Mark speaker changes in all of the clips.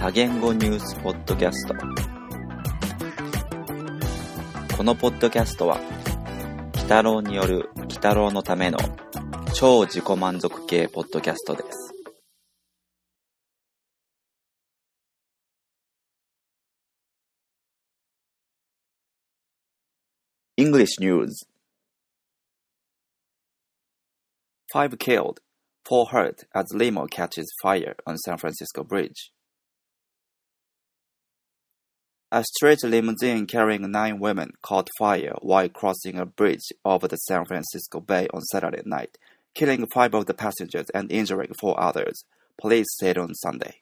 Speaker 1: 多言語ニュースポッドキャストこのポッドキャストは鬼太郎による鬼太郎のための超自己満足系ポッドキャストです English News Five killed, four hurt as limo catches fire on San Francisco Bridge. A stretch limousine carrying nine women caught fire while crossing a bridge over the San Francisco Bay on Saturday night, killing five of the passengers and injuring four others, police said on Sunday.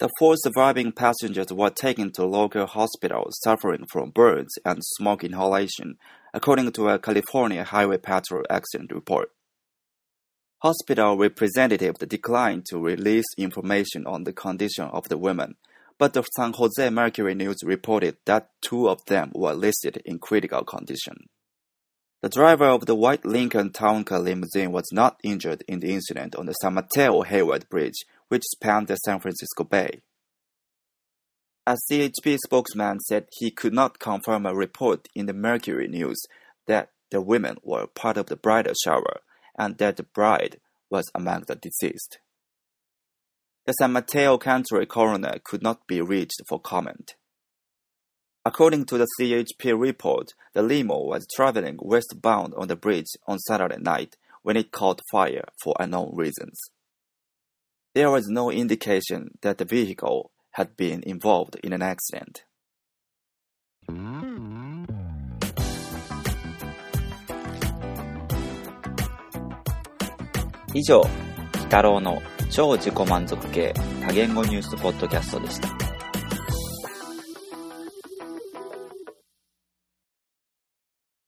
Speaker 1: The four surviving passengers were taken to local hospitals suffering from burns and smoke inhalation, according to a California Highway Patrol accident report. Hospital representatives declined to release information on the condition of the women, but the San Jose Mercury News reported that two of them were listed in critical condition. The driver of the white Lincoln Town Car limousine was not injured in the incident on the San Mateo Hayward Bridge, which spanned the San Francisco Bay. A CHP spokesman said he could not confirm a report in the Mercury News that the women were part of the bridal shower and that the bride was among the deceased The San Mateo County coroner could not be reached for comment. According to the CHP report, the limo was traveling westbound on the bridge on Saturday night when it caught fire for unknown reasons. There was no indication that the vehicle had been involved in an accident. 以上、鬼太郎の 超自己満足系多言語ニュースポッドキャストでした。